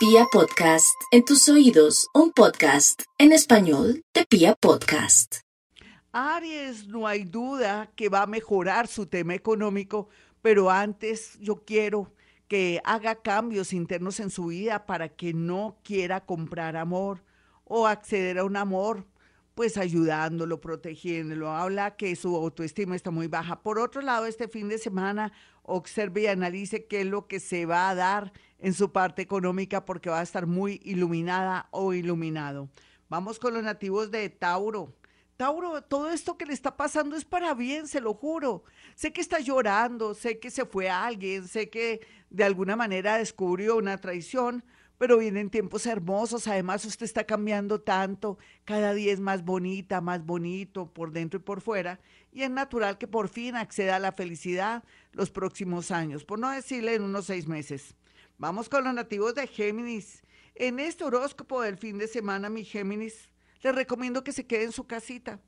Pia Podcast, en tus oídos, un podcast en español de Pia Podcast. Aries, no hay duda que va a mejorar su tema económico, pero antes yo quiero que haga cambios internos en su vida para que no quiera comprar amor o acceder a un amor pues ayudándolo, protegiéndolo. Habla que su autoestima está muy baja. Por otro lado, este fin de semana observe y analice qué es lo que se va a dar en su parte económica porque va a estar muy iluminada o iluminado. Vamos con los nativos de Tauro. Tauro, todo esto que le está pasando es para bien, se lo juro. Sé que está llorando, sé que se fue alguien, sé que de alguna manera descubrió una traición, pero vienen tiempos hermosos. Además, usted está cambiando tanto, cada día es más bonita, más bonito por dentro y por fuera, y es natural que por fin acceda a la felicidad los próximos años, por no decirle en unos seis meses. Vamos con los nativos de Géminis. En este horóscopo del fin de semana, mi Géminis, les recomiendo que se quede en su casita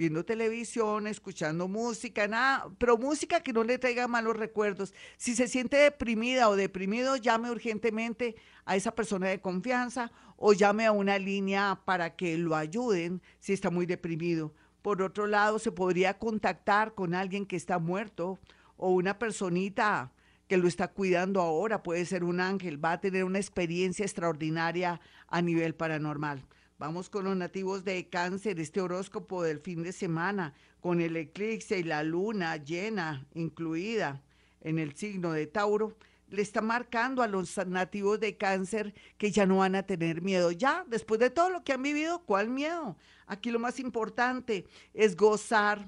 viendo televisión, escuchando música, nada, pero música que no le traiga malos recuerdos. Si se siente deprimida o deprimido, llame urgentemente a esa persona de confianza o llame a una línea para que lo ayuden si está muy deprimido. Por otro lado, se podría contactar con alguien que está muerto o una personita que lo está cuidando ahora, puede ser un ángel, va a tener una experiencia extraordinaria a nivel paranormal. Vamos con los nativos de cáncer, este horóscopo del fin de semana, con el eclipse y la luna llena incluida en el signo de Tauro, le está marcando a los nativos de cáncer que ya no van a tener miedo. Ya, después de todo lo que han vivido, ¿cuál miedo? Aquí lo más importante es gozar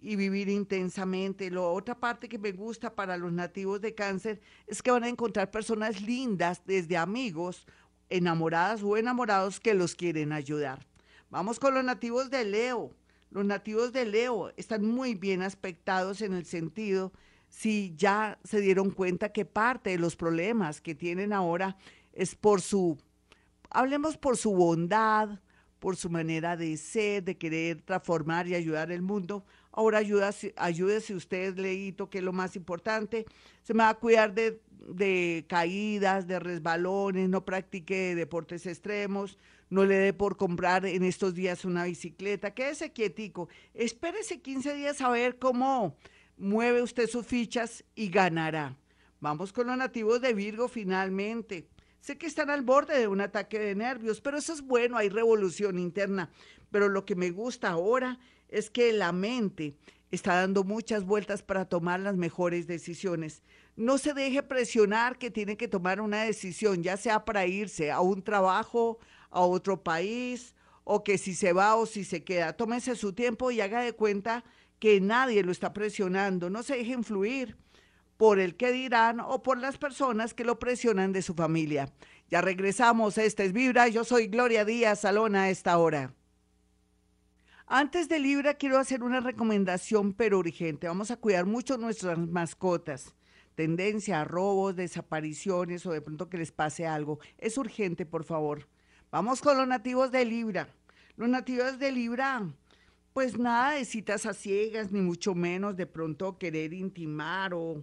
y vivir intensamente. La otra parte que me gusta para los nativos de cáncer es que van a encontrar personas lindas, desde amigos enamoradas o enamorados que los quieren ayudar. Vamos con los nativos de Leo. Los nativos de Leo están muy bien aspectados en el sentido si ya se dieron cuenta que parte de los problemas que tienen ahora es por su, hablemos por su bondad, por su manera de ser, de querer transformar y ayudar el mundo. Ahora ayúdese, usted, Leito, que es lo más importante. Se me va a cuidar de de caídas, de resbalones, no practique deportes extremos, no le dé por comprar en estos días una bicicleta, quédese quietico, espérese 15 días a ver cómo mueve usted sus fichas y ganará. Vamos con los nativos de Virgo finalmente. Sé que están al borde de un ataque de nervios, pero eso es bueno, hay revolución interna. Pero lo que me gusta ahora es que la mente está dando muchas vueltas para tomar las mejores decisiones. No se deje presionar que tiene que tomar una decisión, ya sea para irse a un trabajo, a otro país, o que si se va o si se queda. Tómese su tiempo y haga de cuenta que nadie lo está presionando. No se deje influir por el que dirán o por las personas que lo presionan de su familia. Ya regresamos, esta es Vibra, yo soy Gloria Díaz Salona a esta hora. Antes de Libra quiero hacer una recomendación pero urgente. Vamos a cuidar mucho nuestras mascotas. Tendencia a robos, desapariciones o de pronto que les pase algo. Es urgente, por favor. Vamos con los nativos de Libra. Los nativos de Libra, pues nada de citas a ciegas, ni mucho menos de pronto querer intimar o,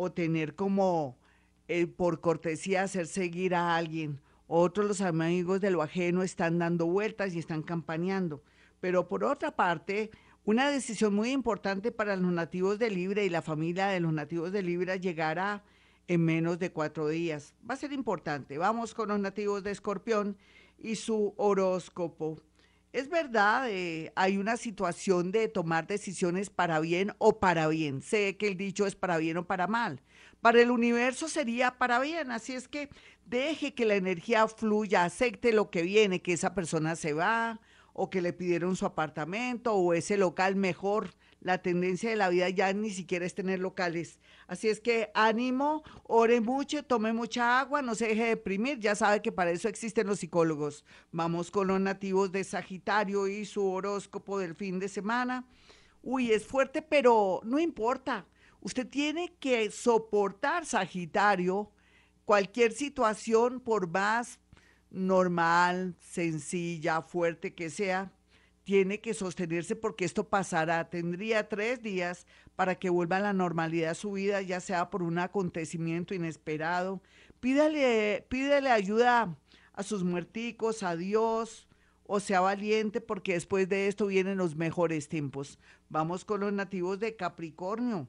o tener como eh, por cortesía hacer seguir a alguien. Otros los amigos de lo ajeno están dando vueltas y están campaneando. Pero por otra parte, una decisión muy importante para los nativos de Libra y la familia de los nativos de Libra llegará en menos de cuatro días. Va a ser importante. Vamos con los nativos de Escorpión y su horóscopo. Es verdad, eh, hay una situación de tomar decisiones para bien o para bien. Sé que el dicho es para bien o para mal. Para el universo sería para bien, así es que deje que la energía fluya, acepte lo que viene, que esa persona se va, o que le pidieron su apartamento o ese local mejor. La tendencia de la vida ya ni siquiera es tener locales. Así es que ánimo, ore mucho, tome mucha agua, no se deje deprimir. Ya sabe que para eso existen los psicólogos. Vamos con los nativos de Sagitario y su horóscopo del fin de semana. Uy, es fuerte, pero no importa. Usted tiene que soportar, Sagitario, cualquier situación por más normal, sencilla, fuerte que sea, tiene que sostenerse porque esto pasará. Tendría tres días para que vuelva a la normalidad su vida, ya sea por un acontecimiento inesperado, Pídale, pídele ayuda a sus muerticos, a Dios, o sea valiente, porque después de esto vienen los mejores tiempos. Vamos con los nativos de Capricornio.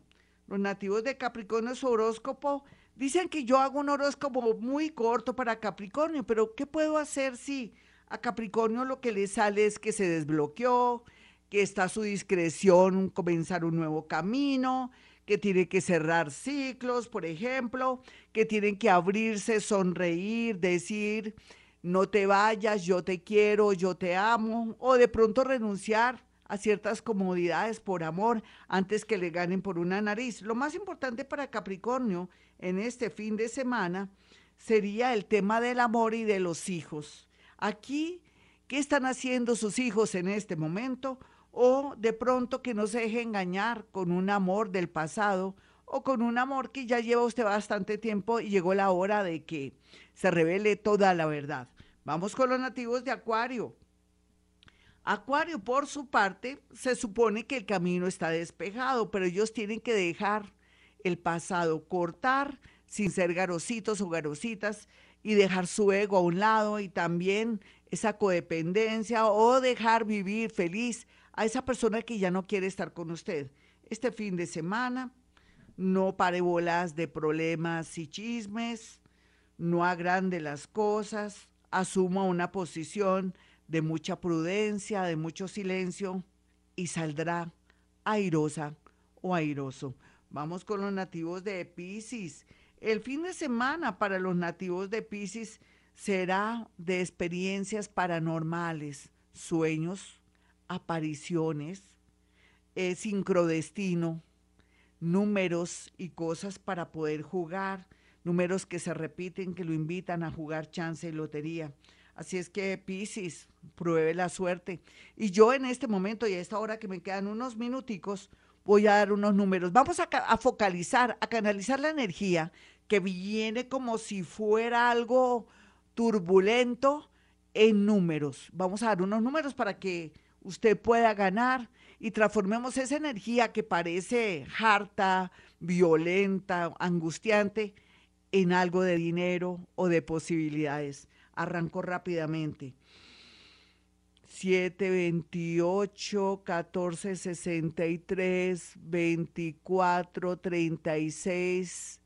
Los nativos de Capricornio, su horóscopo, dicen que yo hago un horóscopo muy corto para Capricornio, pero ¿qué puedo hacer si a Capricornio lo que le sale es que se desbloqueó, que está a su discreción comenzar un nuevo camino, que tiene que cerrar ciclos, por ejemplo, que tienen que abrirse, sonreír, decir, no te vayas, yo te quiero, yo te amo, o de pronto renunciar a ciertas comodidades por amor antes que le ganen por una nariz. Lo más importante para Capricornio en este fin de semana sería el tema del amor y de los hijos. Aquí, ¿qué están haciendo sus hijos en este momento? o de pronto que no se deje engañar con un amor del pasado o con un amor que ya lleva usted bastante tiempo y llegó la hora de que se revele toda la verdad. Vamos con los nativos de Acuario. Acuario, por su parte, se supone que el camino está despejado, pero ellos tienen que dejar el pasado, cortar sin ser garositos o garositas y dejar su ego a un lado y también esa codependencia o dejar vivir feliz a esa persona que ya no quiere estar con usted. Este fin de semana, no pare bolas de problemas y chismes, no agrande las cosas, asuma una posición de mucha prudencia, de mucho silencio y saldrá airosa o airoso. Vamos con los nativos de Pisces. El fin de semana para los nativos de Pisces será de experiencias paranormales, sueños, apariciones, eh, sincrodestino, números y cosas para poder jugar, números que se repiten, que lo invitan a jugar chance y lotería. Así es que Piscis, pruebe la suerte. Y yo en este momento y a esta hora que me quedan unos minuticos, voy a dar unos números. Vamos a, focalizar, a canalizar la energía que viene como si fuera algo turbulento en números. Vamos a dar unos números para que usted pueda ganar y transformemos esa energía que parece harta, violenta, angustiante, en algo de dinero o de posibilidades. Arranco rápidamente. 7, 28, 14, 63, 24, 36,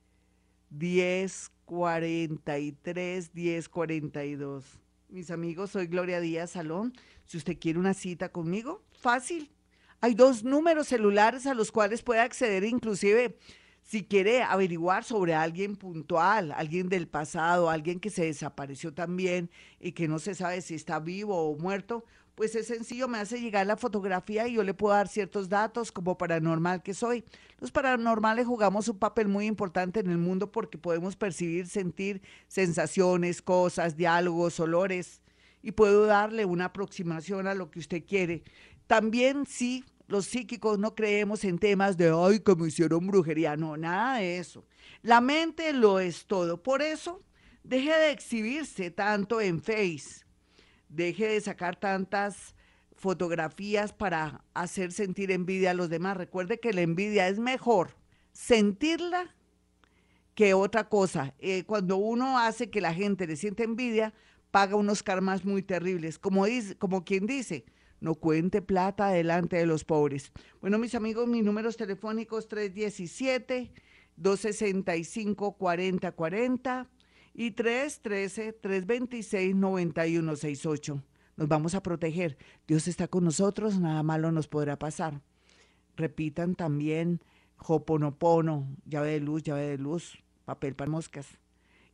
10, 43, 10, 42. Mis amigos, soy Gloria Díaz Salón. Si usted quiere una cita conmigo, fácil. Hay dos números celulares a los cuales puede acceder, inclusive si quiere averiguar sobre alguien puntual, alguien del pasado, alguien que se desapareció también y que no se sabe si está vivo o muerto, pues es sencillo, me hace llegar la fotografía y yo le puedo dar ciertos datos como paranormal que soy. Los paranormales jugamos un papel muy importante en el mundo porque podemos percibir, sentir sensaciones, cosas, diálogos, olores y puedo darle una aproximación a lo que usted quiere. También sí, los psíquicos no creemos en temas de, ay, que me hicieron brujería, no, nada de eso. La mente lo es todo. Por eso, deje de exhibirse tanto en Face, deje de sacar tantas fotografías para hacer sentir envidia a los demás. Recuerde que la envidia es mejor sentirla que otra cosa. Eh, cuando uno hace que la gente le siente envidia, paga unos karmas muy terribles. Como, dice, como quien dice, no cuente plata delante de los pobres. Bueno, mis amigos, mis números telefónicos 317-265-4040 y 313-326-9168. Nos vamos a proteger. Dios está con nosotros, nada malo nos podrá pasar. Repitan también Hoponopono, llave de luz, llave de luz, papel para moscas.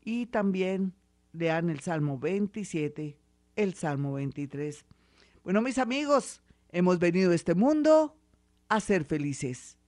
Y también lean el Salmo 27, el Salmo 23. Bueno, mis amigos, hemos venido a este mundo a ser felices.